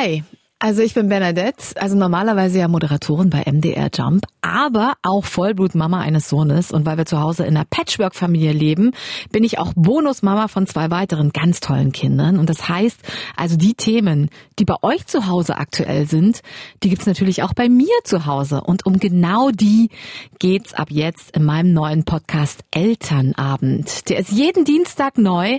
Hi, also ich bin Bernadette, also normalerweise ja Moderatorin bei MDR Jump, aber auch Vollblutmama eines Sohnes. Und weil wir zu Hause in einer Patchwork-Familie leben, bin ich auch Bonusmama von zwei weiteren ganz tollen Kindern. Und das heißt, also die Themen, die bei euch zu Hause aktuell sind, die gibt's natürlich auch bei mir zu Hause. Und um genau die geht's ab jetzt in meinem neuen Podcast Elternabend. Der ist jeden Dienstag neu.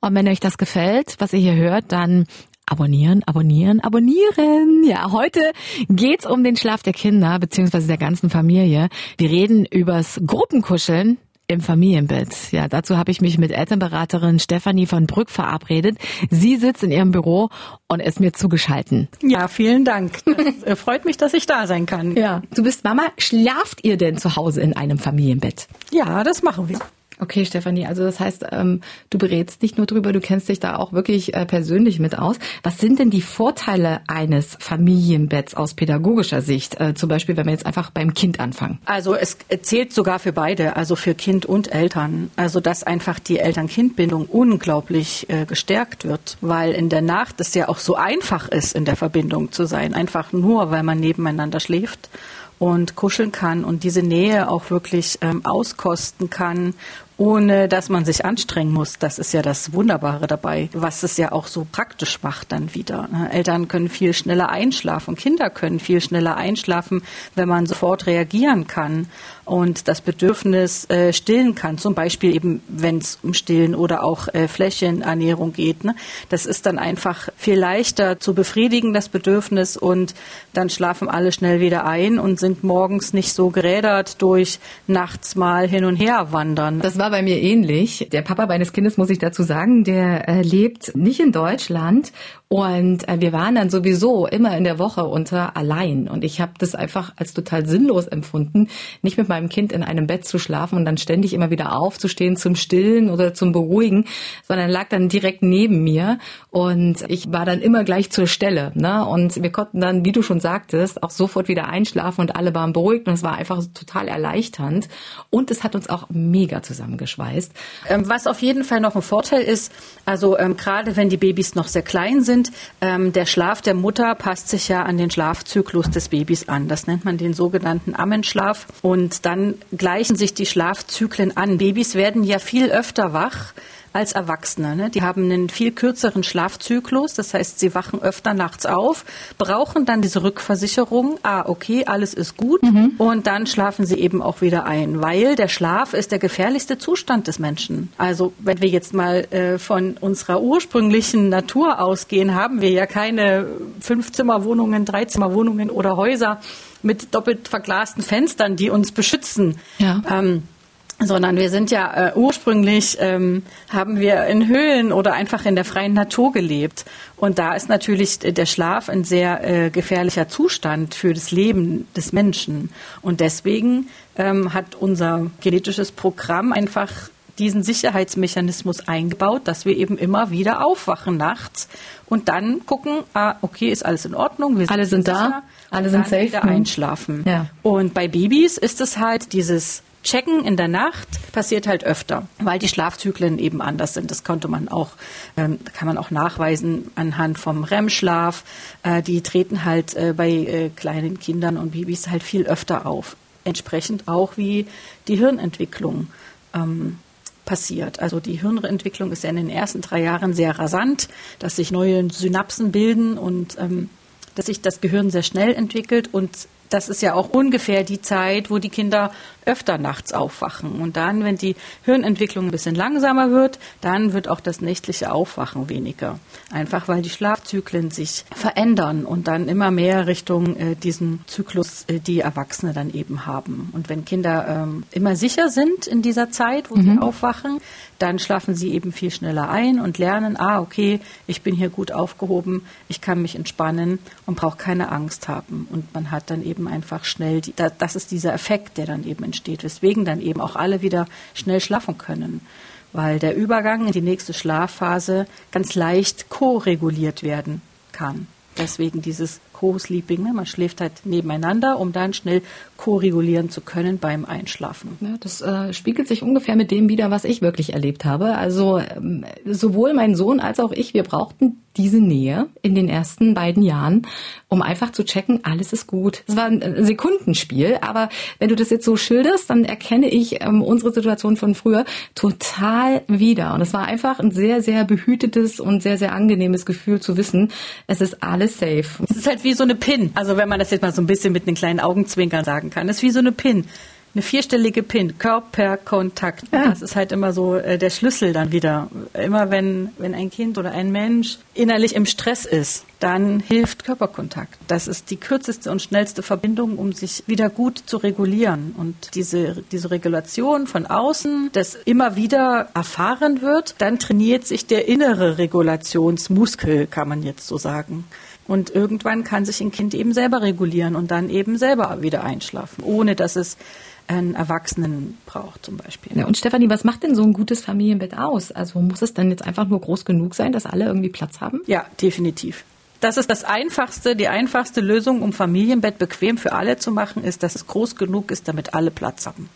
Und wenn euch das gefällt, was ihr hier hört, dann Abonnieren, abonnieren, abonnieren. Ja, heute geht's um den Schlaf der Kinder beziehungsweise der ganzen Familie. Wir reden übers Gruppenkuscheln im Familienbett. Ja, dazu habe ich mich mit Elternberaterin Stefanie von Brück verabredet. Sie sitzt in ihrem Büro und ist mir zugeschalten. Ja, vielen Dank. Das freut mich, dass ich da sein kann. Ja, du bist Mama. Schlaft ihr denn zu Hause in einem Familienbett? Ja, das machen wir. Okay, Stefanie, also das heißt, ähm, du berätst nicht nur drüber, du kennst dich da auch wirklich äh, persönlich mit aus. Was sind denn die Vorteile eines Familienbetts aus pädagogischer Sicht? Äh, zum Beispiel, wenn wir jetzt einfach beim Kind anfangen. Also es zählt sogar für beide, also für Kind und Eltern. Also dass einfach die Eltern-Kind-Bindung unglaublich äh, gestärkt wird, weil in der Nacht es ja auch so einfach ist, in der Verbindung zu sein. Einfach nur, weil man nebeneinander schläft und kuscheln kann und diese Nähe auch wirklich ähm, auskosten kann ohne dass man sich anstrengen muss. Das ist ja das Wunderbare dabei, was es ja auch so praktisch macht dann wieder. Ne? Eltern können viel schneller einschlafen, Kinder können viel schneller einschlafen, wenn man sofort reagieren kann und das Bedürfnis äh, stillen kann. Zum Beispiel eben, wenn es um Stillen oder auch äh, Flächenernährung geht. Ne? Das ist dann einfach viel leichter zu befriedigen, das Bedürfnis und dann schlafen alle schnell wieder ein und sind morgens nicht so gerädert durch nachts mal hin und her wandern. Das war bei mir ähnlich. Der Papa meines Kindes, muss ich dazu sagen, der äh, lebt nicht in Deutschland und äh, wir waren dann sowieso immer in der Woche unter allein. Und ich habe das einfach als total sinnlos empfunden, nicht mit meinem Kind in einem Bett zu schlafen und dann ständig immer wieder aufzustehen zum Stillen oder zum Beruhigen, sondern lag dann direkt neben mir. Und ich war dann immer gleich zur Stelle. Ne? Und wir konnten dann, wie du schon sagtest, auch sofort wieder einschlafen und alle waren beruhigt. Und es war einfach total erleichternd. Und es hat uns auch mega zusammengeschweißt. Ähm, was auf jeden Fall noch ein Vorteil ist, also ähm, gerade wenn die Babys noch sehr klein sind, ähm, der Schlaf der Mutter passt sich ja an den Schlafzyklus des Babys an. Das nennt man den sogenannten Ammenschlaf. Und dann gleichen sich die Schlafzyklen an. Babys werden ja viel öfter wach als Erwachsene. Ne? Die haben einen viel kürzeren Schlafzyklus, das heißt, sie wachen öfter nachts auf, brauchen dann diese Rückversicherung, ah, okay, alles ist gut mhm. und dann schlafen sie eben auch wieder ein, weil der Schlaf ist der gefährlichste Zustand des Menschen. Also wenn wir jetzt mal äh, von unserer ursprünglichen Natur ausgehen, haben wir ja keine Fünfzimmerwohnungen, Dreizimmerwohnungen oder Häuser mit doppelt verglasten Fenstern, die uns beschützen. Ja. Ähm, sondern wir sind ja äh, ursprünglich ähm, haben wir in Höhlen oder einfach in der freien Natur gelebt und da ist natürlich der Schlaf ein sehr äh, gefährlicher Zustand für das Leben des Menschen und deswegen ähm, hat unser genetisches Programm einfach diesen Sicherheitsmechanismus eingebaut, dass wir eben immer wieder aufwachen nachts und dann gucken, ah, okay, ist alles in Ordnung, wir sind alle sind sicher, da, alle sind safe, wieder einschlafen. Ja. Und bei Babys ist es halt dieses Checken in der Nacht passiert halt öfter, weil die Schlafzyklen eben anders sind. Das konnte man auch, ähm, kann man auch nachweisen anhand vom REM-Schlaf. Äh, die treten halt äh, bei äh, kleinen Kindern und Babys halt viel öfter auf. Entsprechend auch wie die Hirnentwicklung. Ähm, passiert. Also die Hirnentwicklung ist ja in den ersten drei Jahren sehr rasant, dass sich neue Synapsen bilden und ähm, dass sich das Gehirn sehr schnell entwickelt und das ist ja auch ungefähr die Zeit, wo die Kinder öfter nachts aufwachen. Und dann, wenn die Hirnentwicklung ein bisschen langsamer wird, dann wird auch das nächtliche Aufwachen weniger. Einfach weil die Schlafzyklen sich verändern und dann immer mehr Richtung äh, diesen Zyklus äh, die Erwachsene dann eben haben. Und wenn Kinder ähm, immer sicher sind in dieser Zeit, wo mhm. sie aufwachen, dann schlafen sie eben viel schneller ein und lernen, ah, okay, ich bin hier gut aufgehoben, ich kann mich entspannen und brauche keine Angst haben. Und man hat dann eben einfach schnell, die, das ist dieser Effekt, der dann eben entsteht, weswegen dann eben auch alle wieder schnell schlafen können. Weil der Übergang in die nächste Schlafphase ganz leicht ko-reguliert werden kann. Deswegen dieses Co-Sleeping. Ne? Man schläft halt nebeneinander, um dann schnell ko-regulieren zu können beim Einschlafen. Ja, das äh, spiegelt sich ungefähr mit dem wieder, was ich wirklich erlebt habe. Also ähm, sowohl mein Sohn als auch ich, wir brauchten diese Nähe in den ersten beiden Jahren, um einfach zu checken, alles ist gut. Es war ein Sekundenspiel, aber wenn du das jetzt so schilderst, dann erkenne ich ähm, unsere Situation von früher total wieder. Und es war einfach ein sehr, sehr behütetes und sehr, sehr angenehmes Gefühl zu wissen, es ist alles safe. Es ist halt wie so eine Pin. Also wenn man das jetzt mal so ein bisschen mit einem kleinen Augenzwinkern sagen kann. Ist wie so eine Pin eine vierstellige PIN, Körperkontakt. Ja. Das ist halt immer so äh, der Schlüssel dann wieder. Immer wenn, wenn ein Kind oder ein Mensch innerlich im Stress ist, dann hilft Körperkontakt. Das ist die kürzeste und schnellste Verbindung, um sich wieder gut zu regulieren. Und diese, diese Regulation von außen, das immer wieder erfahren wird, dann trainiert sich der innere Regulationsmuskel, kann man jetzt so sagen. Und irgendwann kann sich ein Kind eben selber regulieren und dann eben selber wieder einschlafen, ohne dass es einen Erwachsenen braucht zum Beispiel. Ja, und Stefanie, was macht denn so ein gutes Familienbett aus? Also muss es dann jetzt einfach nur groß genug sein, dass alle irgendwie Platz haben? Ja, definitiv. Das ist das einfachste, die einfachste Lösung, um Familienbett bequem für alle zu machen, ist, dass es groß genug ist, damit alle Platz haben.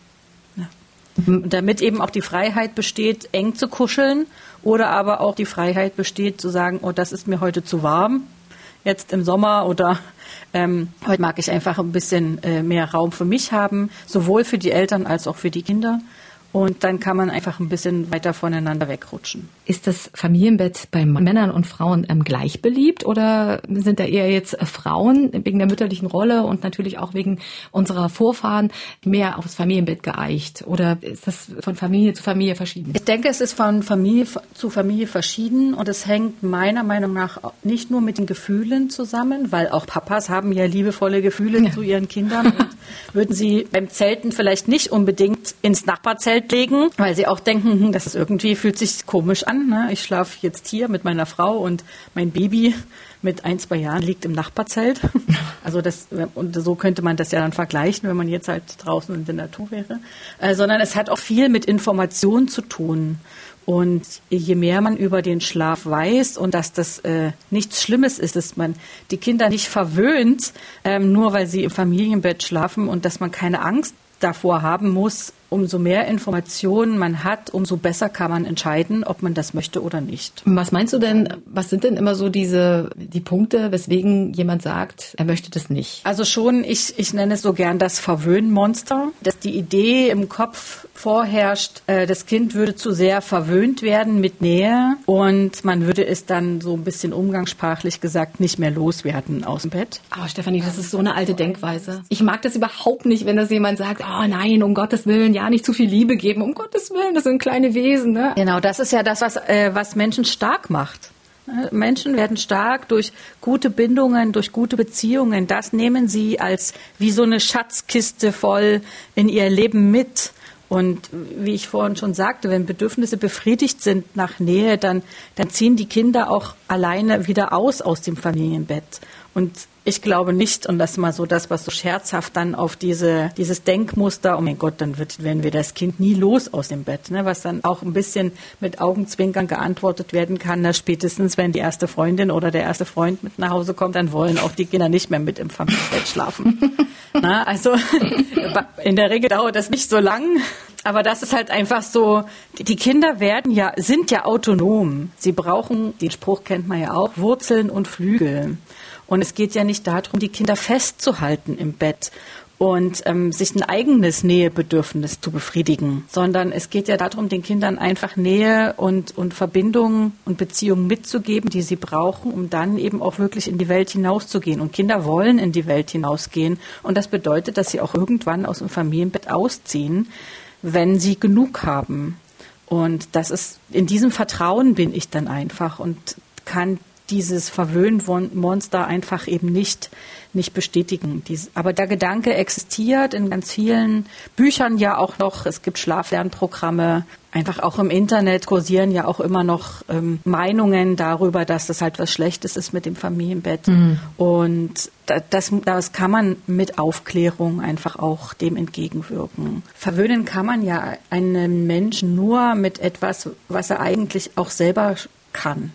Ja. Mhm. Damit eben auch die Freiheit besteht, eng zu kuscheln oder aber auch die Freiheit besteht, zu sagen, oh, das ist mir heute zu warm, jetzt im Sommer oder ähm, heute mag ich einfach ein bisschen äh, mehr Raum für mich haben, sowohl für die Eltern als auch für die Kinder. Und dann kann man einfach ein bisschen weiter voneinander wegrutschen. Ist das Familienbett bei Männern und Frauen ähm, gleich beliebt oder sind da eher jetzt Frauen wegen der mütterlichen Rolle und natürlich auch wegen unserer Vorfahren mehr aufs Familienbett geeicht? Oder ist das von Familie zu Familie verschieden? Ich denke, es ist von Familie zu Familie verschieden und es hängt meiner Meinung nach nicht nur mit den Gefühlen zusammen, weil auch Papas haben ja liebevolle Gefühle ja. zu ihren Kindern würden sie beim Zelten vielleicht nicht unbedingt ins Nachbarzelt legen, weil sie auch denken, hm, das ist irgendwie fühlt sich komisch an Ne? Ich schlafe jetzt hier mit meiner Frau und mein Baby mit ein, zwei Jahren liegt im Nachbarzelt. Also das, und so könnte man das ja dann vergleichen, wenn man jetzt halt draußen in der Natur wäre. Äh, sondern es hat auch viel mit Information zu tun. Und je mehr man über den Schlaf weiß und dass das äh, nichts Schlimmes ist, dass man die Kinder nicht verwöhnt, ähm, nur weil sie im Familienbett schlafen und dass man keine Angst davor haben muss, umso mehr Informationen man hat, umso besser kann man entscheiden, ob man das möchte oder nicht. Was meinst du denn, was sind denn immer so diese, die Punkte, weswegen jemand sagt, er möchte das nicht? Also schon, ich, ich nenne es so gern das Verwöhnmonster, dass die Idee im Kopf vorherrscht, äh, das Kind würde zu sehr verwöhnt werden mit Nähe und man würde es dann so ein bisschen umgangssprachlich gesagt nicht mehr loswerden aus dem Bett. Aber Stefanie, das ist so eine alte Denkweise. Ich mag das überhaupt nicht, wenn das jemand sagt, oh nein, um Gottes Willen, ja nicht zu viel Liebe geben, um Gottes Willen, das sind kleine Wesen. Ne? Genau, das ist ja das, was, äh, was Menschen stark macht. Äh, Menschen werden stark durch gute Bindungen, durch gute Beziehungen. Das nehmen sie als wie so eine Schatzkiste voll in ihr Leben mit. Und wie ich vorhin schon sagte, wenn Bedürfnisse befriedigt sind nach Nähe, dann, dann ziehen die Kinder auch alleine wieder aus aus dem Familienbett. Und ich glaube nicht, und das ist mal so das, was so scherzhaft dann auf diese, dieses Denkmuster, oh mein Gott, dann wird, werden wir das Kind nie los aus dem Bett, ne? was dann auch ein bisschen mit Augenzwinkern geantwortet werden kann, dass spätestens, wenn die erste Freundin oder der erste Freund mit nach Hause kommt, dann wollen auch die Kinder nicht mehr mit im Familienbett schlafen. Na, also in der Regel dauert das nicht so lang, aber das ist halt einfach so, die Kinder werden ja, sind ja autonom. Sie brauchen, den Spruch kennt man ja auch, Wurzeln und Flügel. Und es geht ja nicht darum, die Kinder festzuhalten im Bett und ähm, sich ein eigenes Nähebedürfnis zu befriedigen, sondern es geht ja darum, den Kindern einfach Nähe und, und Verbindungen und Beziehungen mitzugeben, die sie brauchen, um dann eben auch wirklich in die Welt hinauszugehen. Und Kinder wollen in die Welt hinausgehen. Und das bedeutet, dass sie auch irgendwann aus dem Familienbett ausziehen, wenn sie genug haben. Und das ist, in diesem Vertrauen bin ich dann einfach und kann dieses Verwöhnmonster einfach eben nicht, nicht bestätigen. aber der Gedanke existiert in ganz vielen Büchern ja auch noch. Es gibt Schlaflernprogramme. Einfach auch im Internet kursieren ja auch immer noch ähm, Meinungen darüber, dass das halt was Schlechtes ist mit dem Familienbett. Mhm. Und das, das kann man mit Aufklärung einfach auch dem entgegenwirken. Verwöhnen kann man ja einen Menschen nur mit etwas, was er eigentlich auch selber kann.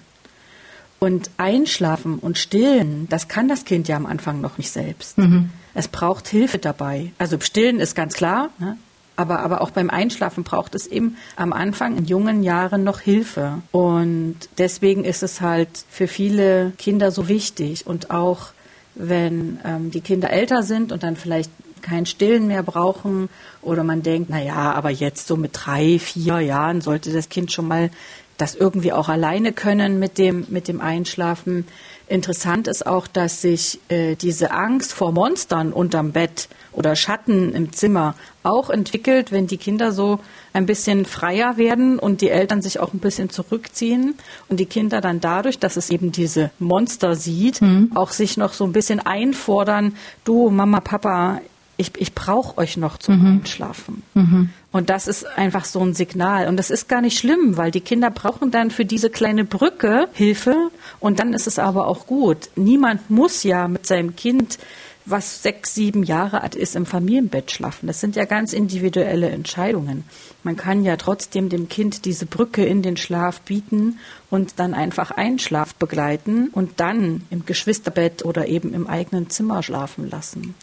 Und einschlafen und stillen, das kann das Kind ja am Anfang noch nicht selbst. Mhm. Es braucht Hilfe dabei. Also stillen ist ganz klar. Ne? Aber, aber auch beim Einschlafen braucht es eben am Anfang in jungen Jahren noch Hilfe. Und deswegen ist es halt für viele Kinder so wichtig. Und auch wenn ähm, die Kinder älter sind und dann vielleicht kein Stillen mehr brauchen oder man denkt, na ja, aber jetzt so mit drei, vier Jahren sollte das Kind schon mal das irgendwie auch alleine können mit dem, mit dem Einschlafen. Interessant ist auch, dass sich äh, diese Angst vor Monstern unterm Bett oder Schatten im Zimmer auch entwickelt, wenn die Kinder so ein bisschen freier werden und die Eltern sich auch ein bisschen zurückziehen und die Kinder dann dadurch, dass es eben diese Monster sieht, mhm. auch sich noch so ein bisschen einfordern, du Mama, Papa, ich, ich brauche euch noch zum mhm. Einschlafen. Mhm. Und das ist einfach so ein Signal. Und das ist gar nicht schlimm, weil die Kinder brauchen dann für diese kleine Brücke Hilfe. Und dann ist es aber auch gut. Niemand muss ja mit seinem Kind, was sechs, sieben Jahre alt ist, im Familienbett schlafen. Das sind ja ganz individuelle Entscheidungen. Man kann ja trotzdem dem Kind diese Brücke in den Schlaf bieten und dann einfach Einschlaf begleiten und dann im Geschwisterbett oder eben im eigenen Zimmer schlafen lassen.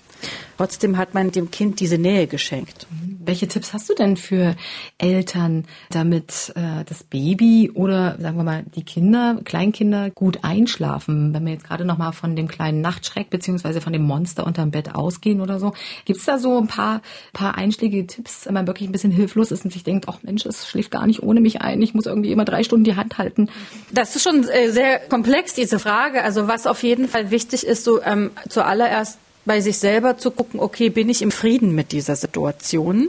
Trotzdem hat man dem Kind diese Nähe geschenkt. Welche Tipps hast du denn für Eltern, damit äh, das Baby oder sagen wir mal die Kinder, Kleinkinder gut einschlafen? Wenn wir jetzt gerade noch mal von dem kleinen Nachtschreck beziehungsweise von dem Monster unterm Bett ausgehen oder so, gibt es da so ein paar paar einschlägige Tipps, wenn man wirklich ein bisschen hilflos ist und sich denkt, ach Mensch, es schläft gar nicht ohne mich ein, ich muss irgendwie immer drei Stunden die Hand halten. Das ist schon äh, sehr komplex diese Frage. Also was auf jeden Fall wichtig ist, so ähm, zuallererst bei sich selber zu gucken, okay, bin ich im Frieden mit dieser Situation,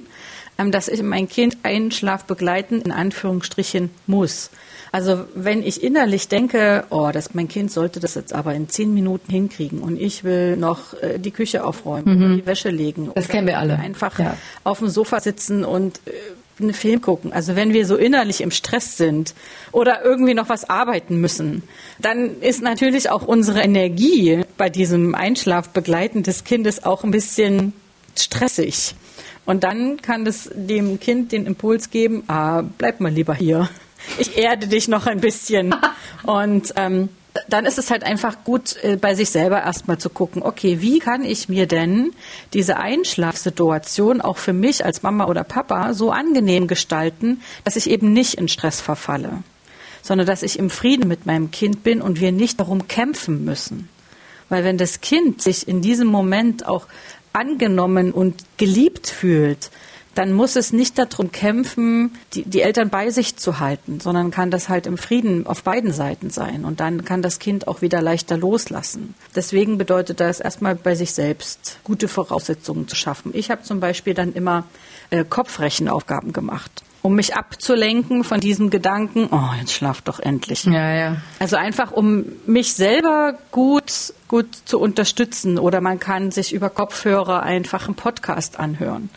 ähm, dass ich mein Kind einen Schlaf begleiten, in Anführungsstrichen, muss. Also wenn ich innerlich denke, oh, das, mein Kind sollte das jetzt aber in zehn Minuten hinkriegen und ich will noch äh, die Küche aufräumen, mhm. die Wäsche legen. Das kennen wir alle. Einfach ja. auf dem Sofa sitzen und äh, einen Film gucken. Also wenn wir so innerlich im Stress sind oder irgendwie noch was arbeiten müssen, dann ist natürlich auch unsere Energie bei diesem Einschlafbegleiten des Kindes auch ein bisschen stressig. Und dann kann es dem Kind den Impuls geben, ah, bleib mal lieber hier. Ich erde dich noch ein bisschen. Und ähm, dann ist es halt einfach gut, äh, bei sich selber erstmal zu gucken, okay, wie kann ich mir denn diese Einschlafsituation auch für mich als Mama oder Papa so angenehm gestalten, dass ich eben nicht in Stress verfalle, sondern dass ich im Frieden mit meinem Kind bin und wir nicht darum kämpfen müssen. Weil wenn das Kind sich in diesem Moment auch angenommen und geliebt fühlt, dann muss es nicht darum kämpfen, die, die Eltern bei sich zu halten, sondern kann das halt im Frieden auf beiden Seiten sein. Und dann kann das Kind auch wieder leichter loslassen. Deswegen bedeutet das erstmal bei sich selbst gute Voraussetzungen zu schaffen. Ich habe zum Beispiel dann immer äh, Kopfrechenaufgaben gemacht um mich abzulenken von diesem Gedanken, oh, jetzt schlaf doch endlich. Ja, ja. Also einfach, um mich selber gut, gut zu unterstützen. Oder man kann sich über Kopfhörer einfach einen Podcast anhören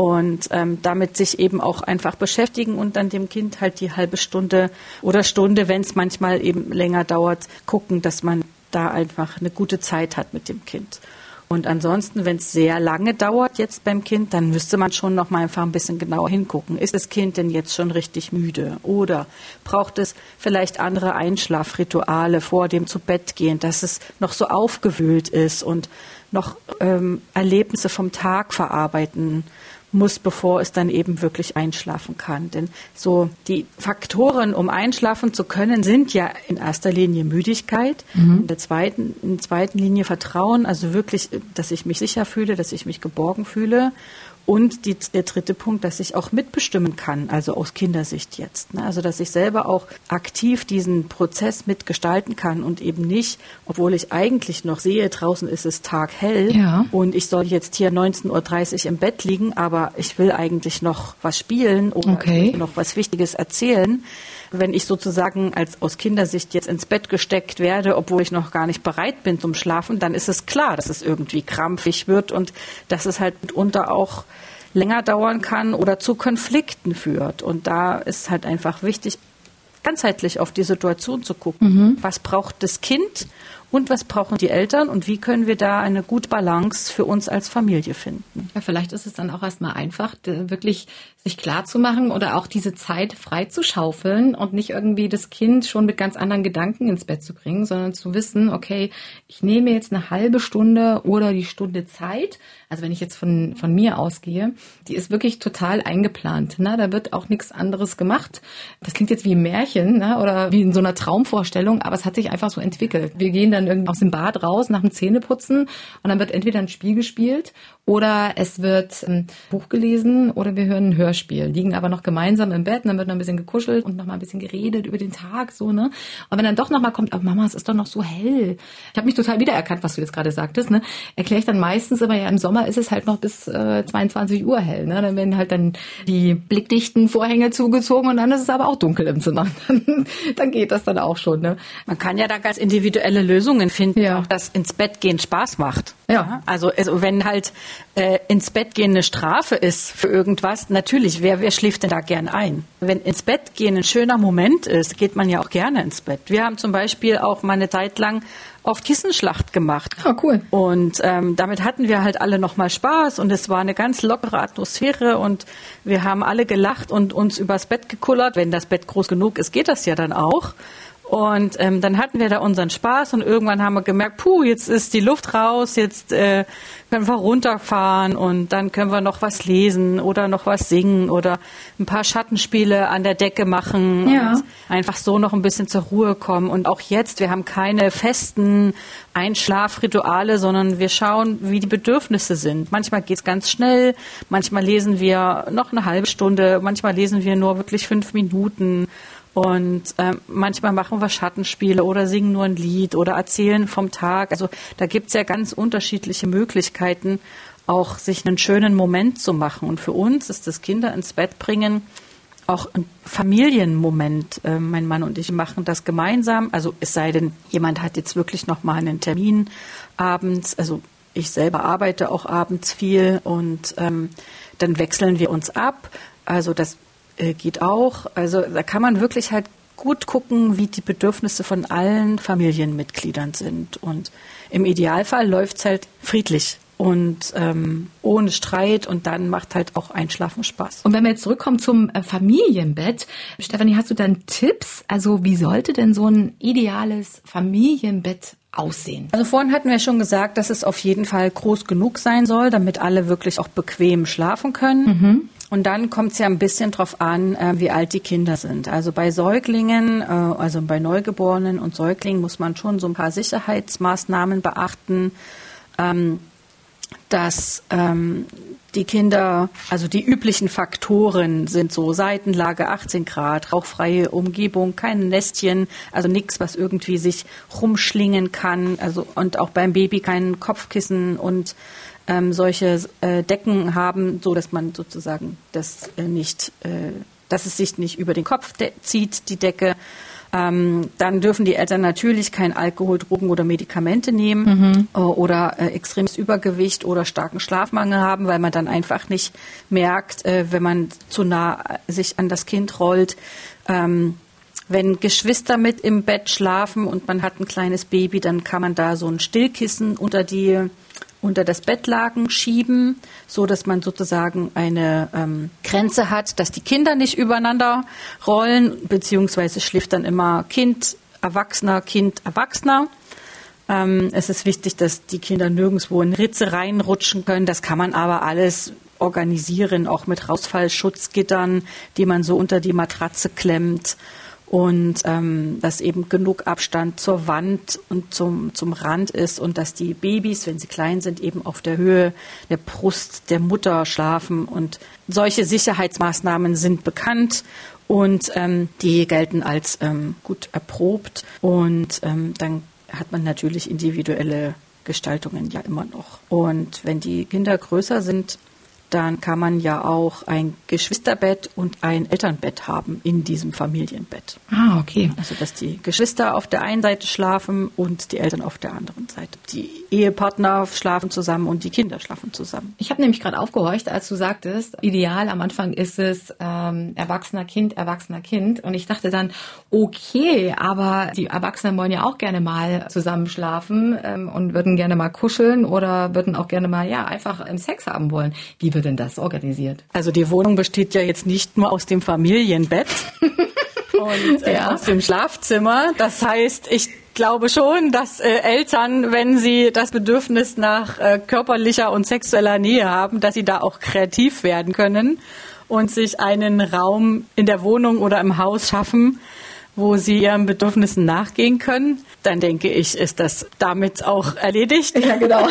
und ähm, damit sich eben auch einfach beschäftigen und dann dem Kind halt die halbe Stunde oder Stunde, wenn es manchmal eben länger dauert, gucken, dass man da einfach eine gute Zeit hat mit dem Kind. Und ansonsten, wenn es sehr lange dauert jetzt beim Kind, dann müsste man schon noch mal einfach ein bisschen genauer hingucken. Ist das Kind denn jetzt schon richtig müde? Oder braucht es vielleicht andere Einschlafrituale vor dem zu Bett gehen, dass es noch so aufgewühlt ist und noch ähm, Erlebnisse vom Tag verarbeiten muss, bevor es dann eben wirklich einschlafen kann. Denn so die Faktoren, um einschlafen zu können, sind ja in erster Linie Müdigkeit, mhm. in der zweiten, in zweiten Linie Vertrauen, also wirklich, dass ich mich sicher fühle, dass ich mich geborgen fühle und die, der dritte Punkt, dass ich auch mitbestimmen kann, also aus Kindersicht jetzt. Ne? Also dass ich selber auch aktiv diesen Prozess mitgestalten kann und eben nicht, obwohl ich eigentlich noch sehe, draußen ist es taghell ja. und ich soll jetzt hier 19.30 Uhr im Bett liegen, aber ich will eigentlich noch was spielen oder okay. noch was Wichtiges erzählen wenn ich sozusagen als aus Kindersicht jetzt ins Bett gesteckt werde, obwohl ich noch gar nicht bereit bin zum Schlafen, dann ist es klar, dass es irgendwie krampfig wird und dass es halt mitunter auch länger dauern kann oder zu Konflikten führt. Und da ist halt einfach wichtig, ganzheitlich auf die Situation zu gucken. Mhm. Was braucht das Kind und was brauchen die Eltern und wie können wir da eine gute Balance für uns als Familie finden. Ja, vielleicht ist es dann auch erstmal einfach, wirklich sich klar zu machen oder auch diese Zeit frei zu schaufeln und nicht irgendwie das Kind schon mit ganz anderen Gedanken ins Bett zu bringen, sondern zu wissen, okay, ich nehme jetzt eine halbe Stunde oder die Stunde Zeit. Also wenn ich jetzt von, von mir ausgehe, die ist wirklich total eingeplant. Ne? Da wird auch nichts anderes gemacht. Das klingt jetzt wie ein Märchen ne? oder wie in so einer Traumvorstellung, aber es hat sich einfach so entwickelt. Wir gehen dann irgendwie aus dem Bad raus nach dem Zähneputzen und dann wird entweder ein Spiel gespielt oder es wird ein Buch gelesen oder wir hören ein Hörspiel, liegen aber noch gemeinsam im Bett und dann wird noch ein bisschen gekuschelt und noch mal ein bisschen geredet über den Tag, so, ne? Und wenn dann doch noch mal kommt, oh Mama, es ist doch noch so hell. Ich habe mich total wiedererkannt, was du jetzt gerade sagtest, ne? Erkläre ich dann meistens immer, ja, im Sommer ist es halt noch bis äh, 22 Uhr hell, ne? Dann werden halt dann die blickdichten Vorhänge zugezogen und dann ist es aber auch dunkel im Zimmer. Dann, dann geht das dann auch schon, ne? Man kann ja da ganz individuelle Lösungen finden, ja. auch dass ins Bett gehen Spaß macht. Ja. Also, also wenn halt äh, ins Bett gehen eine Strafe ist für irgendwas, natürlich, wer, wer schläft denn da gern ein? Wenn ins Bett gehen ein schöner Moment ist, geht man ja auch gerne ins Bett. Wir haben zum Beispiel auch mal eine Zeit lang auf Kissenschlacht gemacht. Oh, cool. Und ähm, damit hatten wir halt alle nochmal Spaß und es war eine ganz lockere Atmosphäre und wir haben alle gelacht und uns übers Bett gekullert. Wenn das Bett groß genug ist, geht das ja dann auch. Und ähm, dann hatten wir da unseren Spaß und irgendwann haben wir gemerkt, puh, jetzt ist die Luft raus, jetzt äh, können wir runterfahren und dann können wir noch was lesen oder noch was singen oder ein paar Schattenspiele an der Decke machen ja. und einfach so noch ein bisschen zur Ruhe kommen. Und auch jetzt, wir haben keine festen Einschlafrituale, sondern wir schauen, wie die Bedürfnisse sind. Manchmal geht's ganz schnell, manchmal lesen wir noch eine halbe Stunde, manchmal lesen wir nur wirklich fünf Minuten. Und äh, manchmal machen wir Schattenspiele oder singen nur ein Lied oder erzählen vom Tag. Also da gibt's ja ganz unterschiedliche Möglichkeiten, auch sich einen schönen Moment zu machen. Und für uns ist das Kinder ins Bett bringen auch ein Familienmoment. Äh, mein Mann und ich machen das gemeinsam. Also es sei denn, jemand hat jetzt wirklich noch mal einen Termin abends. Also ich selber arbeite auch abends viel und ähm, dann wechseln wir uns ab. Also das äh, geht auch. Also da kann man wirklich halt gut gucken, wie die Bedürfnisse von allen Familienmitgliedern sind. Und im Idealfall läuft es halt friedlich und ähm, ohne Streit und dann macht halt auch Einschlafen Spaß. Und wenn wir jetzt zurückkommen zum äh, Familienbett, Stefanie, hast du dann Tipps? Also wie sollte denn so ein ideales Familienbett aussehen? Also vorhin hatten wir schon gesagt, dass es auf jeden Fall groß genug sein soll, damit alle wirklich auch bequem schlafen können. Mhm. Und dann kommt es ja ein bisschen drauf an, äh, wie alt die Kinder sind. Also bei Säuglingen, äh, also bei Neugeborenen und Säuglingen muss man schon so ein paar Sicherheitsmaßnahmen beachten, ähm, dass ähm, die Kinder, also die üblichen Faktoren sind so Seitenlage 18 Grad, rauchfreie Umgebung, kein Nestchen, also nichts, was irgendwie sich rumschlingen kann, also und auch beim Baby kein Kopfkissen und ähm, solche äh, Decken haben, so dass man sozusagen das äh, nicht, äh, dass es sich nicht über den Kopf zieht, die Decke. Ähm, dann dürfen die Eltern natürlich kein Alkohol, Drogen oder Medikamente nehmen mhm. äh, oder äh, extremes Übergewicht oder starken Schlafmangel haben, weil man dann einfach nicht merkt, äh, wenn man zu nah sich an das Kind rollt. Ähm, wenn Geschwister mit im Bett schlafen und man hat ein kleines Baby, dann kann man da so ein Stillkissen unter die unter das Bettlaken schieben, so dass man sozusagen eine ähm, Grenze hat, dass die Kinder nicht übereinander rollen, beziehungsweise schläft dann immer Kind, Erwachsener, Kind, Erwachsener. Ähm, es ist wichtig, dass die Kinder nirgendwo in Ritze reinrutschen können. Das kann man aber alles organisieren, auch mit Rausfallschutzgittern, die man so unter die Matratze klemmt und ähm, dass eben genug Abstand zur Wand und zum, zum Rand ist und dass die Babys, wenn sie klein sind, eben auf der Höhe der Brust der Mutter schlafen. Und solche Sicherheitsmaßnahmen sind bekannt und ähm, die gelten als ähm, gut erprobt. Und ähm, dann hat man natürlich individuelle Gestaltungen ja immer noch. Und wenn die Kinder größer sind, dann kann man ja auch ein Geschwisterbett und ein Elternbett haben in diesem Familienbett. Ah, okay. Also dass die Geschwister auf der einen Seite schlafen und die Eltern auf der anderen Seite. Die Ehepartner schlafen zusammen und die Kinder schlafen zusammen. Ich habe nämlich gerade aufgehorcht, als du sagtest, ideal am Anfang ist es ähm, erwachsener Kind, erwachsener Kind. Und ich dachte dann, okay, aber die Erwachsenen wollen ja auch gerne mal zusammen schlafen ähm, und würden gerne mal kuscheln oder würden auch gerne mal ja einfach im Sex haben wollen. Wie wird denn das organisiert? Also die Wohnung besteht ja jetzt nicht nur aus dem Familienbett und äh, ja. aus dem Schlafzimmer. Das heißt, ich glaube schon, dass äh, Eltern, wenn sie das Bedürfnis nach äh, körperlicher und sexueller Nähe haben, dass sie da auch kreativ werden können und sich einen Raum in der Wohnung oder im Haus schaffen, wo sie ihren Bedürfnissen nachgehen können, dann denke ich, ist das damit auch erledigt. Ja, genau.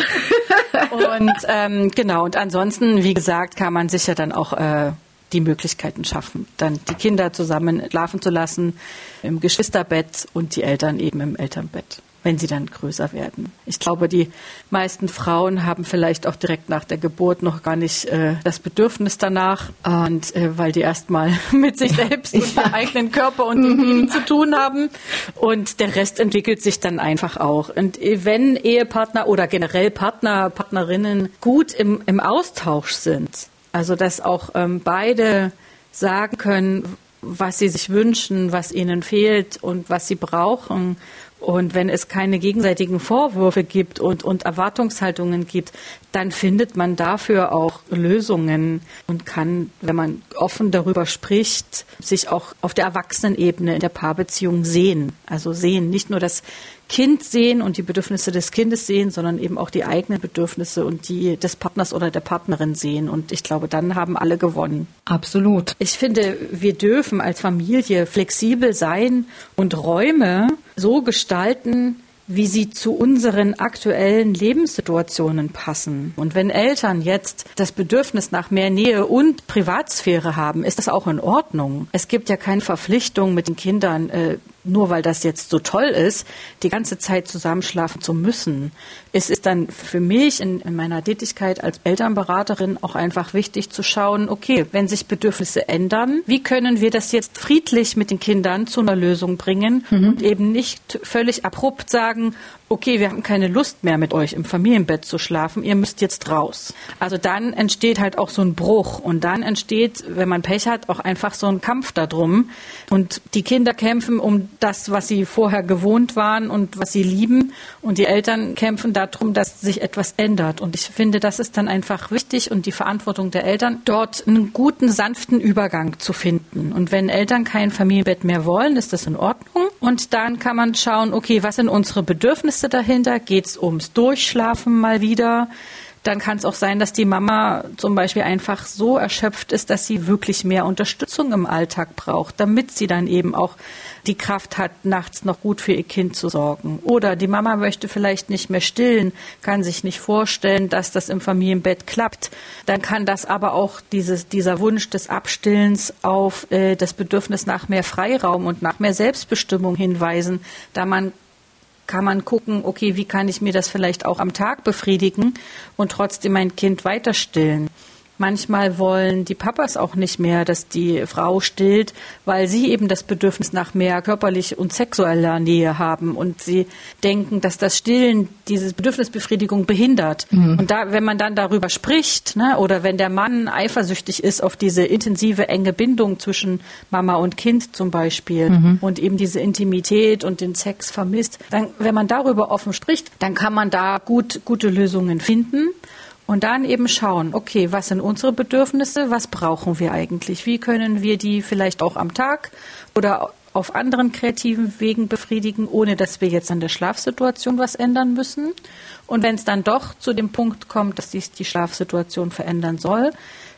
und ähm, genau, und ansonsten, wie gesagt, kann man sich ja dann auch äh, die Möglichkeiten schaffen, dann die Kinder zusammen schlafen zu lassen im Geschwisterbett und die Eltern eben im Elternbett wenn sie dann größer werden. Ich glaube, die meisten Frauen haben vielleicht auch direkt nach der Geburt noch gar nicht äh, das Bedürfnis danach und äh, weil die erstmal mit sich selbst und ja. dem eigenen Körper und dem Baby zu tun haben und der Rest entwickelt sich dann einfach auch. Und wenn Ehepartner oder generell Partner, Partnerinnen gut im, im Austausch sind, also dass auch ähm, beide sagen können, was sie sich wünschen, was ihnen fehlt und was sie brauchen und wenn es keine gegenseitigen Vorwürfe gibt und, und Erwartungshaltungen gibt, dann findet man dafür auch Lösungen und kann, wenn man offen darüber spricht, sich auch auf der Erwachsenenebene in der Paarbeziehung sehen. Also sehen, nicht nur das Kind sehen und die Bedürfnisse des Kindes sehen, sondern eben auch die eigenen Bedürfnisse und die des Partners oder der Partnerin sehen. Und ich glaube, dann haben alle gewonnen. Absolut. Ich finde, wir dürfen als Familie flexibel sein und Räume so gestalten, wie sie zu unseren aktuellen Lebenssituationen passen. Und wenn Eltern jetzt das Bedürfnis nach mehr Nähe und Privatsphäre haben, ist das auch in Ordnung. Es gibt ja keine Verpflichtung mit den Kindern, äh, nur weil das jetzt so toll ist, die ganze Zeit zusammenschlafen zu müssen. Es ist dann für mich in, in, meiner Tätigkeit als Elternberaterin auch einfach wichtig zu schauen, okay, wenn sich Bedürfnisse ändern, wie können wir das jetzt friedlich mit den Kindern zu einer Lösung bringen mhm. und eben nicht völlig abrupt sagen, okay, wir haben keine Lust mehr mit euch im Familienbett zu schlafen, ihr müsst jetzt raus. Also dann entsteht halt auch so ein Bruch und dann entsteht, wenn man Pech hat, auch einfach so ein Kampf darum und die Kinder kämpfen um das, was sie vorher gewohnt waren und was sie lieben und die Eltern kämpfen darum, dass sich etwas ändert und ich finde, das ist dann einfach wichtig und die Verantwortung der Eltern, dort einen guten, sanften Übergang zu finden und wenn Eltern kein Familienbett mehr wollen, ist das in Ordnung und dann kann man schauen, okay, was sind unsere Bedürfnisse dahinter? Geht es ums Durchschlafen mal wieder? Dann kann es auch sein, dass die Mama zum Beispiel einfach so erschöpft ist, dass sie wirklich mehr Unterstützung im Alltag braucht, damit sie dann eben auch die Kraft hat, nachts noch gut für ihr Kind zu sorgen. Oder die Mama möchte vielleicht nicht mehr stillen, kann sich nicht vorstellen, dass das im Familienbett klappt. Dann kann das aber auch dieses, dieser Wunsch des Abstillens auf äh, das Bedürfnis nach mehr Freiraum und nach mehr Selbstbestimmung hinweisen, da man kann man gucken, okay, wie kann ich mir das vielleicht auch am Tag befriedigen und trotzdem mein Kind weiter stillen. Manchmal wollen die Papas auch nicht mehr, dass die Frau stillt, weil sie eben das Bedürfnis nach mehr körperlich und sexueller Nähe haben und sie denken, dass das Stillen diese Bedürfnisbefriedigung behindert. Mhm. Und da, wenn man dann darüber spricht, ne, oder wenn der Mann eifersüchtig ist auf diese intensive, enge Bindung zwischen Mama und Kind zum Beispiel mhm. und eben diese Intimität und den Sex vermisst, dann, wenn man darüber offen spricht, dann kann man da gut, gute Lösungen finden. Und dann eben schauen, okay, was sind unsere Bedürfnisse, was brauchen wir eigentlich, wie können wir die vielleicht auch am Tag oder auf anderen kreativen Wegen befriedigen, ohne dass wir jetzt an der Schlafsituation was ändern müssen. Und wenn es dann doch zu dem Punkt kommt, dass sich die Schlafsituation verändern soll,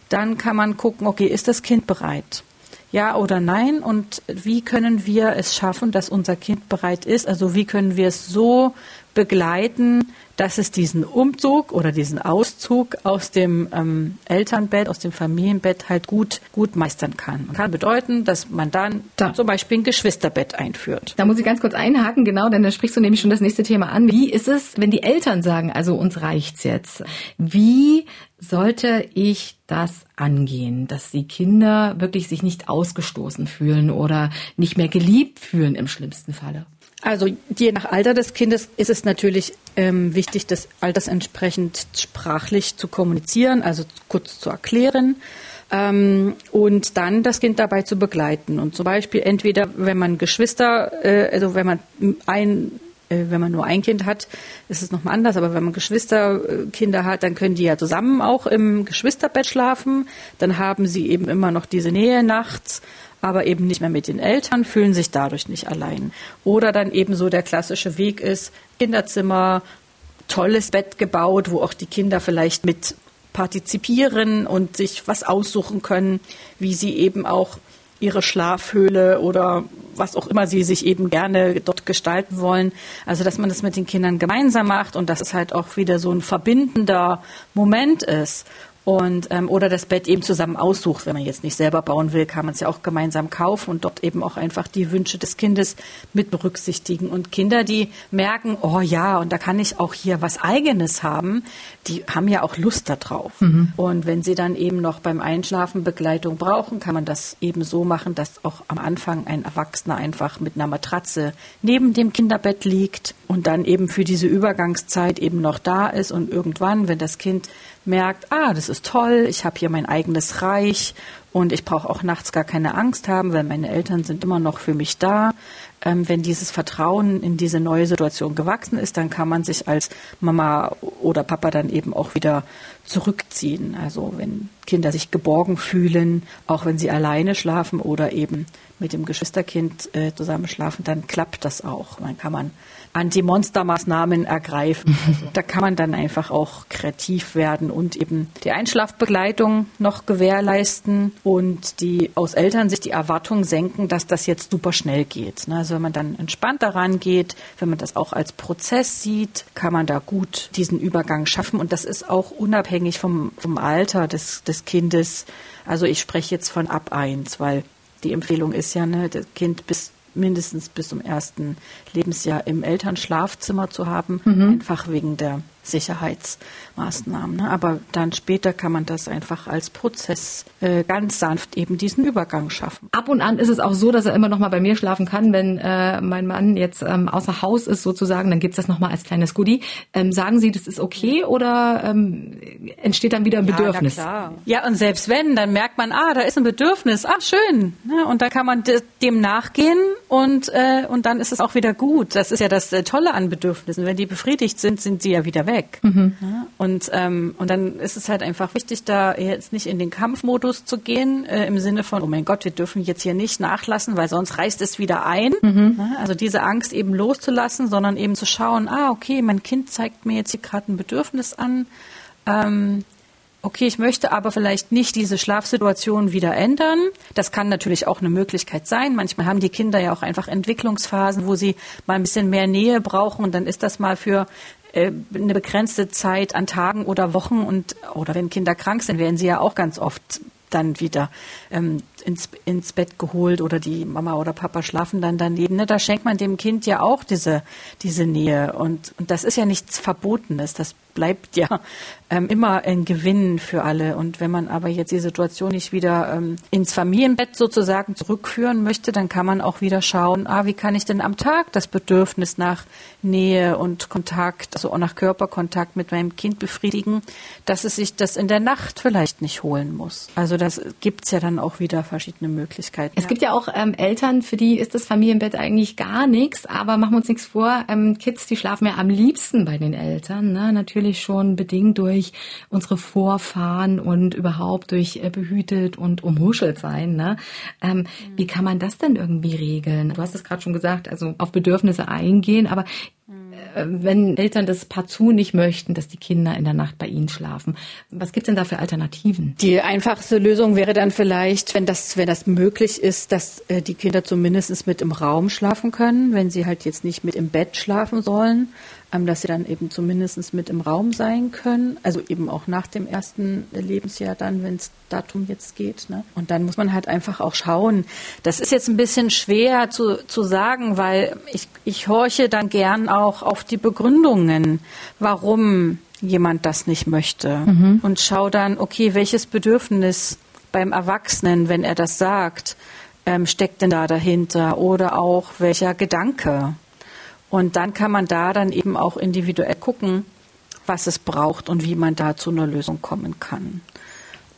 dann kann man gucken, okay, ist das Kind bereit? Ja oder nein? Und wie können wir es schaffen, dass unser Kind bereit ist? Also wie können wir es so begleiten, dass es diesen Umzug oder diesen Auszug aus dem ähm, Elternbett, aus dem Familienbett halt gut, gut meistern kann. Kann bedeuten, dass man dann da. zum Beispiel ein Geschwisterbett einführt. Da muss ich ganz kurz einhaken, genau, denn da sprichst du nämlich schon das nächste Thema an. Wie ist es, wenn die Eltern sagen, also uns reicht's jetzt? Wie sollte ich das angehen, dass die Kinder wirklich sich nicht ausgestoßen fühlen oder nicht mehr geliebt fühlen im schlimmsten Falle? Also je nach Alter des Kindes ist es natürlich ähm, wichtig, das altersentsprechend sprachlich zu kommunizieren, also kurz zu erklären ähm, und dann das Kind dabei zu begleiten. Und zum Beispiel entweder, wenn man Geschwister, äh, also wenn man ein äh, wenn man nur ein Kind hat, ist es nochmal anders. Aber wenn man Geschwisterkinder hat, dann können die ja zusammen auch im Geschwisterbett schlafen. Dann haben sie eben immer noch diese Nähe nachts aber eben nicht mehr mit den Eltern, fühlen sich dadurch nicht allein. Oder dann eben so der klassische Weg ist, Kinderzimmer, tolles Bett gebaut, wo auch die Kinder vielleicht mit partizipieren und sich was aussuchen können, wie sie eben auch ihre Schlafhöhle oder was auch immer sie sich eben gerne dort gestalten wollen. Also dass man das mit den Kindern gemeinsam macht und dass es halt auch wieder so ein verbindender Moment ist und ähm, oder das Bett eben zusammen aussucht. Wenn man jetzt nicht selber bauen will, kann man es ja auch gemeinsam kaufen und dort eben auch einfach die Wünsche des Kindes mit berücksichtigen. Und Kinder, die merken, oh ja, und da kann ich auch hier was Eigenes haben, die haben ja auch Lust darauf. Mhm. Und wenn sie dann eben noch beim Einschlafen Begleitung brauchen, kann man das eben so machen, dass auch am Anfang ein Erwachsener einfach mit einer Matratze neben dem Kinderbett liegt und dann eben für diese Übergangszeit eben noch da ist und irgendwann, wenn das Kind merkt, ah, das ist toll, ich habe hier mein eigenes Reich und ich brauche auch nachts gar keine Angst haben, weil meine Eltern sind immer noch für mich da. Ähm, wenn dieses Vertrauen in diese neue Situation gewachsen ist, dann kann man sich als Mama oder Papa dann eben auch wieder zurückziehen. Also wenn Kinder sich geborgen fühlen, auch wenn sie alleine schlafen oder eben mit dem Geschwisterkind äh, zusammen schlafen, dann klappt das auch. Dann kann man Anti-Monster-Maßnahmen ergreifen. Also, da kann man dann einfach auch kreativ werden und eben die Einschlafbegleitung noch gewährleisten und die aus Elternsicht die Erwartung senken, dass das jetzt super schnell geht. Ne? Also wenn man dann entspannt daran geht, wenn man das auch als Prozess sieht, kann man da gut diesen Übergang schaffen und das ist auch unabhängig vom, vom Alter des, des Kindes. Also ich spreche jetzt von ab eins, weil die Empfehlung ist ja, ne, das Kind bis mindestens bis zum ersten Lebensjahr im Elternschlafzimmer zu haben, mhm. einfach wegen der Sicherheitsmaßnahmen. Ne? Aber dann später kann man das einfach als Prozess äh, ganz sanft eben diesen Übergang schaffen. Ab und an ist es auch so, dass er immer noch mal bei mir schlafen kann, wenn äh, mein Mann jetzt ähm, außer Haus ist sozusagen, dann gibt's das noch mal als kleines Goodie. Ähm, sagen Sie, das ist okay oder ähm, entsteht dann wieder ein Bedürfnis? Ja, klar. ja, und selbst wenn, dann merkt man, ah, da ist ein Bedürfnis, ach schön. Ne? Und dann kann man dem nachgehen und, äh, und dann ist es auch wieder gut. Das ist ja das äh, Tolle an Bedürfnissen. Wenn die befriedigt sind, sind sie ja wieder weg weg. Mhm. Ja, und, ähm, und dann ist es halt einfach wichtig, da jetzt nicht in den Kampfmodus zu gehen, äh, im Sinne von, oh mein Gott, wir dürfen jetzt hier nicht nachlassen, weil sonst reißt es wieder ein. Mhm. Ja, also diese Angst eben loszulassen, sondern eben zu schauen, ah, okay, mein Kind zeigt mir jetzt hier gerade ein Bedürfnis an. Ähm, okay, ich möchte aber vielleicht nicht diese Schlafsituation wieder ändern. Das kann natürlich auch eine Möglichkeit sein. Manchmal haben die Kinder ja auch einfach Entwicklungsphasen, wo sie mal ein bisschen mehr Nähe brauchen und dann ist das mal für eine begrenzte Zeit an Tagen oder Wochen und oder wenn Kinder krank sind, werden sie ja auch ganz oft dann wieder ähm, ins, ins Bett geholt oder die Mama oder Papa schlafen dann daneben. Ne? Da schenkt man dem Kind ja auch diese, diese Nähe. Und, und das ist ja nichts Verbotenes. Das bleibt ja ähm, immer ein Gewinn für alle. Und wenn man aber jetzt die Situation nicht wieder ähm, ins Familienbett sozusagen zurückführen möchte, dann kann man auch wieder schauen, ah, wie kann ich denn am Tag das Bedürfnis nach Nähe und Kontakt, also auch nach Körperkontakt mit meinem Kind befriedigen, dass es sich das in der Nacht vielleicht nicht holen muss. Also das gibt's ja dann auch wieder verschiedene Möglichkeiten. Es gibt ja auch ähm, Eltern, für die ist das Familienbett eigentlich gar nichts, aber machen wir uns nichts vor, ähm, Kids, die schlafen ja am liebsten bei den Eltern, ne? natürlich schon bedingt durch unsere Vorfahren und überhaupt durch äh, behütet und umhuschelt sein. Ne? Ähm, mhm. Wie kann man das denn irgendwie regeln? Du hast es gerade schon gesagt, also auf Bedürfnisse eingehen, aber äh, wenn Eltern das partout nicht möchten, dass die Kinder in der Nacht bei ihnen schlafen. Was gibt's denn da für Alternativen? Die einfachste Lösung wäre dann vielleicht, wenn das, wenn das möglich ist, dass äh, die Kinder zumindest mit im Raum schlafen können, wenn sie halt jetzt nicht mit im Bett schlafen sollen. Ähm, dass sie dann eben zumindest mit im Raum sein können, also eben auch nach dem ersten Lebensjahr dann, wenn es darum jetzt geht. Ne? Und dann muss man halt einfach auch schauen. Das ist jetzt ein bisschen schwer zu, zu sagen, weil ich, ich horche dann gern auch auf die Begründungen, warum jemand das nicht möchte. Mhm. Und schaue dann, okay, welches Bedürfnis beim Erwachsenen, wenn er das sagt, ähm, steckt denn da dahinter? Oder auch welcher Gedanke? Und dann kann man da dann eben auch individuell gucken, was es braucht und wie man da zu einer Lösung kommen kann.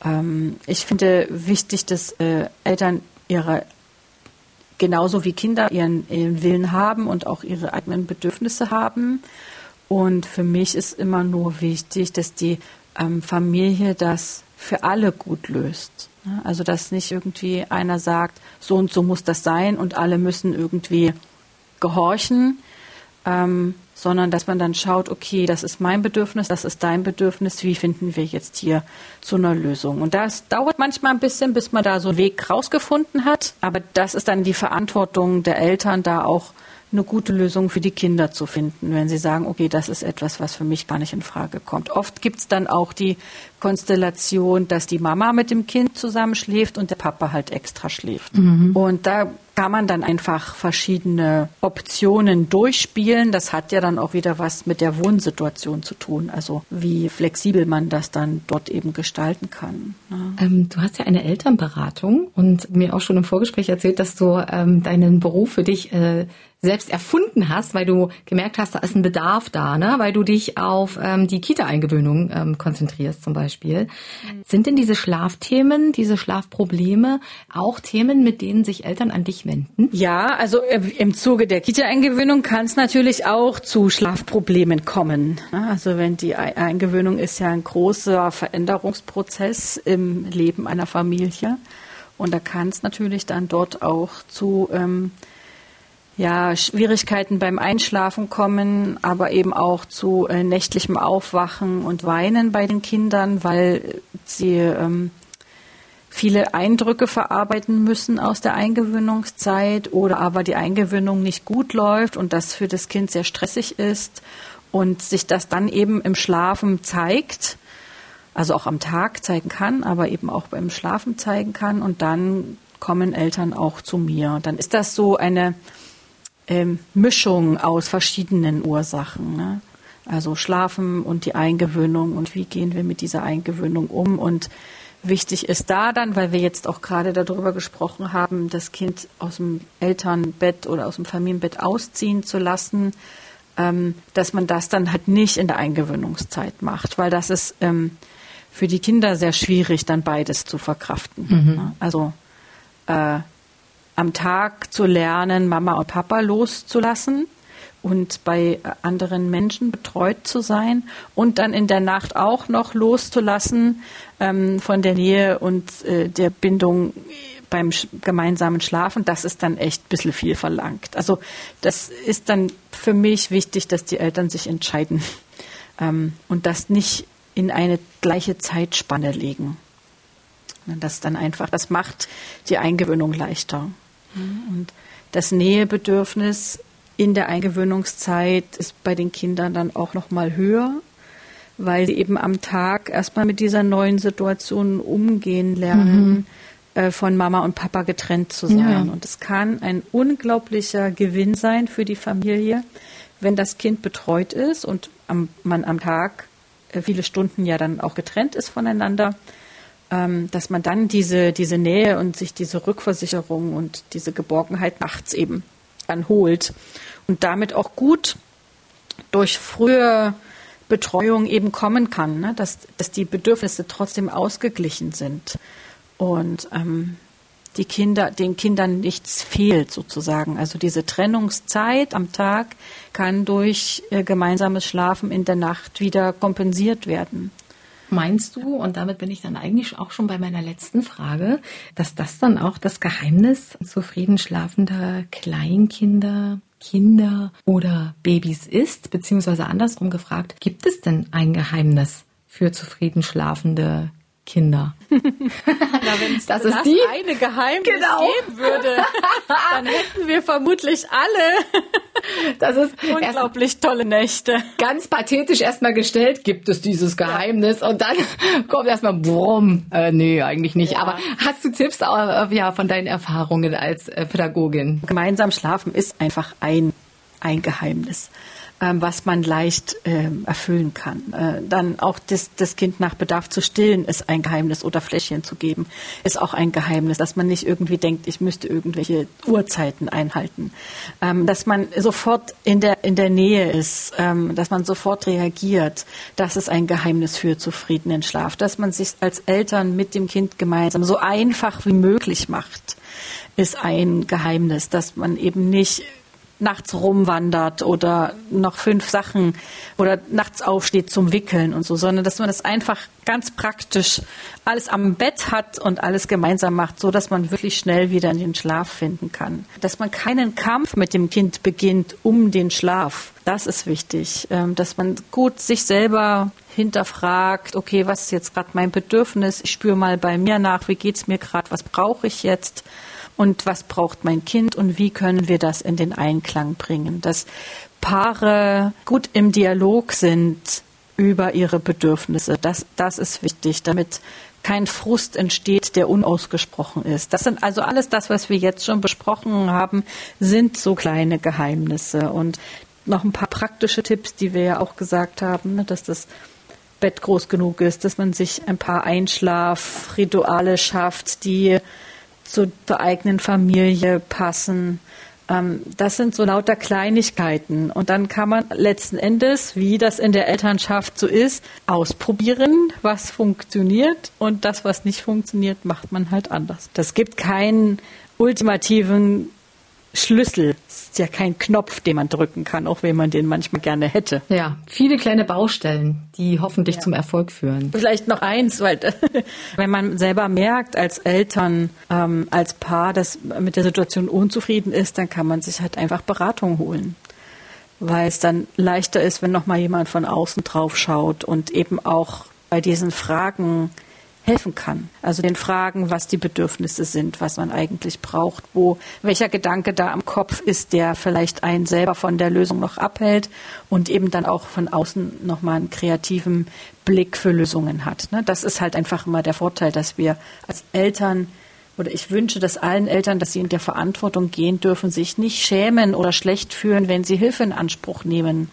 Ähm, ich finde wichtig, dass äh, Eltern ihre genauso wie Kinder ihren, ihren Willen haben und auch ihre eigenen Bedürfnisse haben. Und für mich ist immer nur wichtig, dass die ähm, Familie das für alle gut löst. Also dass nicht irgendwie einer sagt, so und so muss das sein und alle müssen irgendwie gehorchen, ähm, sondern dass man dann schaut, okay, das ist mein Bedürfnis, das ist dein Bedürfnis, wie finden wir jetzt hier zu einer Lösung? Und das dauert manchmal ein bisschen, bis man da so einen Weg rausgefunden hat, aber das ist dann die Verantwortung der Eltern, da auch eine gute Lösung für die Kinder zu finden, wenn sie sagen, okay, das ist etwas, was für mich gar nicht in Frage kommt. Oft gibt es dann auch die Konstellation, dass die Mama mit dem Kind zusammenschläft und der Papa halt extra schläft. Mhm. Und da kann man dann einfach verschiedene Optionen durchspielen. Das hat ja dann auch wieder was mit der Wohnsituation zu tun, also wie flexibel man das dann dort eben gestalten kann. Ja. Ähm, du hast ja eine Elternberatung und mir auch schon im Vorgespräch erzählt, dass du ähm, deinen Beruf für dich äh, selbst erfunden hast, weil du gemerkt hast, da ist ein Bedarf da, ne? weil du dich auf ähm, die Kita-Eingewöhnung ähm, konzentrierst zum Beispiel. Mhm. Sind denn diese Schlafthemen, diese Schlafprobleme auch Themen, mit denen sich Eltern an dich wenden? Ja, also äh, im Zuge der Kita-Eingewöhnung kann es natürlich auch zu Schlafproblemen kommen. Also wenn die Eingewöhnung ist ja ein großer Veränderungsprozess im Leben einer Familie. Und da kann es natürlich dann dort auch zu ähm, ja, Schwierigkeiten beim Einschlafen kommen, aber eben auch zu äh, nächtlichem Aufwachen und Weinen bei den Kindern, weil sie ähm, viele Eindrücke verarbeiten müssen aus der Eingewöhnungszeit oder aber die Eingewöhnung nicht gut läuft und das für das Kind sehr stressig ist und sich das dann eben im Schlafen zeigt, also auch am Tag zeigen kann, aber eben auch beim Schlafen zeigen kann und dann kommen Eltern auch zu mir. Dann ist das so eine ähm, Mischung aus verschiedenen Ursachen. Ne? Also Schlafen und die Eingewöhnung und wie gehen wir mit dieser Eingewöhnung um. Und wichtig ist da dann, weil wir jetzt auch gerade darüber gesprochen haben, das Kind aus dem Elternbett oder aus dem Familienbett ausziehen zu lassen, ähm, dass man das dann halt nicht in der Eingewöhnungszeit macht, weil das ist ähm, für die Kinder sehr schwierig, dann beides zu verkraften. Mhm. Ne? Also äh, am Tag zu lernen, Mama und Papa loszulassen und bei anderen Menschen betreut zu sein und dann in der Nacht auch noch loszulassen ähm, von der Nähe und äh, der Bindung beim gemeinsamen Schlafen, das ist dann echt ein bisschen viel verlangt. Also das ist dann für mich wichtig, dass die Eltern sich entscheiden ähm, und das nicht in eine gleiche Zeitspanne legen. Das dann einfach, das macht die Eingewöhnung leichter. Und das Nähebedürfnis in der Eingewöhnungszeit ist bei den Kindern dann auch noch mal höher, weil sie eben am Tag erstmal mit dieser neuen Situation umgehen lernen, mhm. äh, von Mama und Papa getrennt zu sein. Ja. Und es kann ein unglaublicher Gewinn sein für die Familie, wenn das Kind betreut ist und am, man am Tag äh, viele Stunden ja dann auch getrennt ist voneinander dass man dann diese, diese Nähe und sich diese Rückversicherung und diese Geborgenheit nachts eben dann holt und damit auch gut durch frühe Betreuung eben kommen kann, ne? dass, dass die Bedürfnisse trotzdem ausgeglichen sind und ähm, die Kinder, den Kindern nichts fehlt sozusagen. Also diese Trennungszeit am Tag kann durch äh, gemeinsames Schlafen in der Nacht wieder kompensiert werden. Meinst du, und damit bin ich dann eigentlich auch schon bei meiner letzten Frage, dass das dann auch das Geheimnis zufrieden schlafender Kleinkinder, Kinder oder Babys ist? Beziehungsweise andersrum gefragt, gibt es denn ein Geheimnis für zufrieden schlafende Kinder. Na, wenn es das, das ist die eine Geheimnis genau. geben würde, dann hätten wir vermutlich alle das ist unglaublich tolle Nächte. Ganz pathetisch erstmal gestellt, gibt es dieses Geheimnis ja. und dann kommt erstmal brumm. Äh, nee, eigentlich nicht. Ja. Aber hast du Tipps äh, ja, von deinen Erfahrungen als äh, Pädagogin? Gemeinsam schlafen ist einfach ein, ein Geheimnis. Ähm, was man leicht ähm, erfüllen kann. Äh, dann auch das, das Kind nach Bedarf zu stillen ist ein Geheimnis oder Fläschchen zu geben ist auch ein Geheimnis, dass man nicht irgendwie denkt, ich müsste irgendwelche Uhrzeiten einhalten, ähm, dass man sofort in der in der Nähe ist, dass man sofort reagiert, das ist ein Geheimnis für zufriedenen Schlaf, dass man sich als Eltern mit dem Kind gemeinsam so einfach wie möglich macht, ist ein Geheimnis, dass man eben nicht nachts rumwandert oder noch fünf Sachen oder nachts aufsteht zum Wickeln und so, sondern dass man das einfach ganz praktisch alles am Bett hat und alles gemeinsam macht, so dass man wirklich schnell wieder in den Schlaf finden kann. Dass man keinen Kampf mit dem Kind beginnt um den Schlaf. Das ist wichtig, ähm, dass man gut sich selber hinterfragt, okay, was ist jetzt gerade mein Bedürfnis? Ich spüre mal bei mir nach, wie geht's mir gerade, was brauche ich jetzt? Und was braucht mein Kind und wie können wir das in den Einklang bringen, dass Paare gut im Dialog sind über ihre Bedürfnisse. Das, das ist wichtig, damit kein Frust entsteht, der unausgesprochen ist. Das sind also alles das, was wir jetzt schon besprochen haben, sind so kleine Geheimnisse und noch ein paar praktische Tipps, die wir ja auch gesagt haben, ne, dass das Bett groß genug ist, dass man sich ein paar Einschlafrituale schafft, die zur, zur eigenen Familie passen. Ähm, das sind so lauter Kleinigkeiten. Und dann kann man letzten Endes, wie das in der Elternschaft so ist, ausprobieren, was funktioniert. Und das, was nicht funktioniert, macht man halt anders. Das gibt keinen ultimativen Schlüssel. Ist ja kein Knopf, den man drücken kann, auch wenn man den manchmal gerne hätte. Ja, viele kleine Baustellen, die hoffentlich ja. zum Erfolg führen. Vielleicht noch eins, weil wenn man selber merkt als Eltern, ähm, als Paar, dass mit der Situation unzufrieden ist, dann kann man sich halt einfach Beratung holen. Weil es dann leichter ist, wenn noch mal jemand von außen drauf schaut und eben auch bei diesen Fragen helfen kann. Also den Fragen, was die Bedürfnisse sind, was man eigentlich braucht, wo welcher Gedanke da am Kopf ist, der vielleicht einen selber von der Lösung noch abhält und eben dann auch von außen nochmal einen kreativen Blick für Lösungen hat. Ne? Das ist halt einfach immer der Vorteil, dass wir als Eltern oder ich wünsche dass allen Eltern, dass sie in der Verantwortung gehen dürfen, sich nicht schämen oder schlecht fühlen, wenn sie Hilfe in Anspruch nehmen,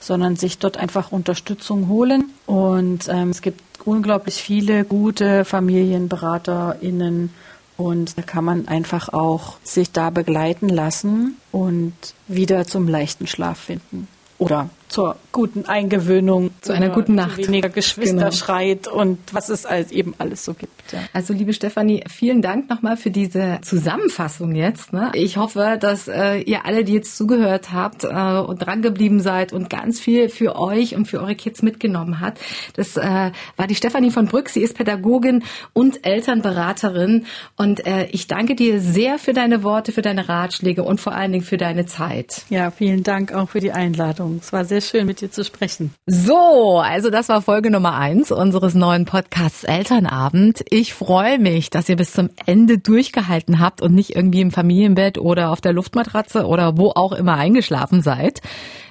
sondern sich dort einfach Unterstützung holen. Und ähm, es gibt unglaublich viele gute FamilienberaterInnen und da kann man einfach auch sich da begleiten lassen und wieder zum leichten Schlaf finden. Oder zur guten Eingewöhnung, zu einer guten Nacht, weniger Geschwisterschreit genau. und was es halt eben alles so gibt. Ja. Also liebe Stefanie, vielen Dank nochmal für diese Zusammenfassung jetzt. Ne? Ich hoffe, dass äh, ihr alle, die jetzt zugehört habt äh, und drangeblieben seid und ganz viel für euch und für eure Kids mitgenommen hat. Das äh, war die Stefanie von Brück. Sie ist Pädagogin und Elternberaterin und äh, ich danke dir sehr für deine Worte, für deine Ratschläge und vor allen Dingen für deine Zeit. Ja, vielen Dank auch für die Einladung. Es war sehr schön, mit dir zu sprechen. So, also das war Folge Nummer eins unseres neuen Podcasts Elternabend. Ich freue mich, dass ihr bis zum Ende durchgehalten habt und nicht irgendwie im Familienbett oder auf der Luftmatratze oder wo auch immer eingeschlafen seid.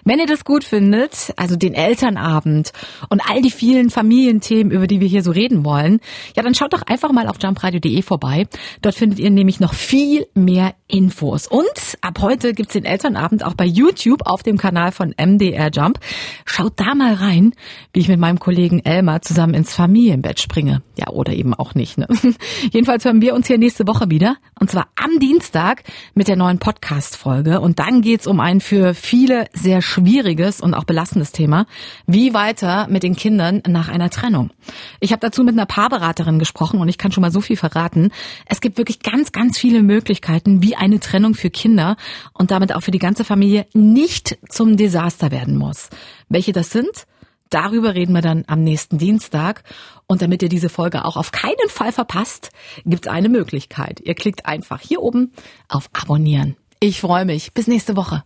Wenn ihr das gut findet, also den Elternabend und all die vielen Familienthemen, über die wir hier so reden wollen, ja, dann schaut doch einfach mal auf jumpradio.de vorbei. Dort findet ihr nämlich noch viel mehr Infos. Und ab heute gibt's den Elternabend auch bei YouTube auf dem Kanal von MDR Jump. Schaut da mal rein, wie ich mit meinem Kollegen Elmar zusammen ins Familienbett springe. Ja, oder eben auch nicht. Ne? Jedenfalls hören wir uns hier nächste Woche wieder. Und zwar am Dienstag mit der neuen Podcast-Folge. Und dann geht's um ein für viele sehr schwieriges und auch belastendes Thema. Wie weiter mit den Kindern nach einer Trennung? Ich habe dazu mit einer Paarberaterin gesprochen und ich kann schon mal so viel verraten. Es gibt wirklich ganz, ganz viele Möglichkeiten, wie eine Trennung für Kinder und damit auch für die ganze Familie nicht zum Desaster werden muss. Welche das sind? Darüber reden wir dann am nächsten Dienstag. Und damit ihr diese Folge auch auf keinen Fall verpasst, gibt es eine Möglichkeit. Ihr klickt einfach hier oben auf Abonnieren. Ich freue mich. Bis nächste Woche.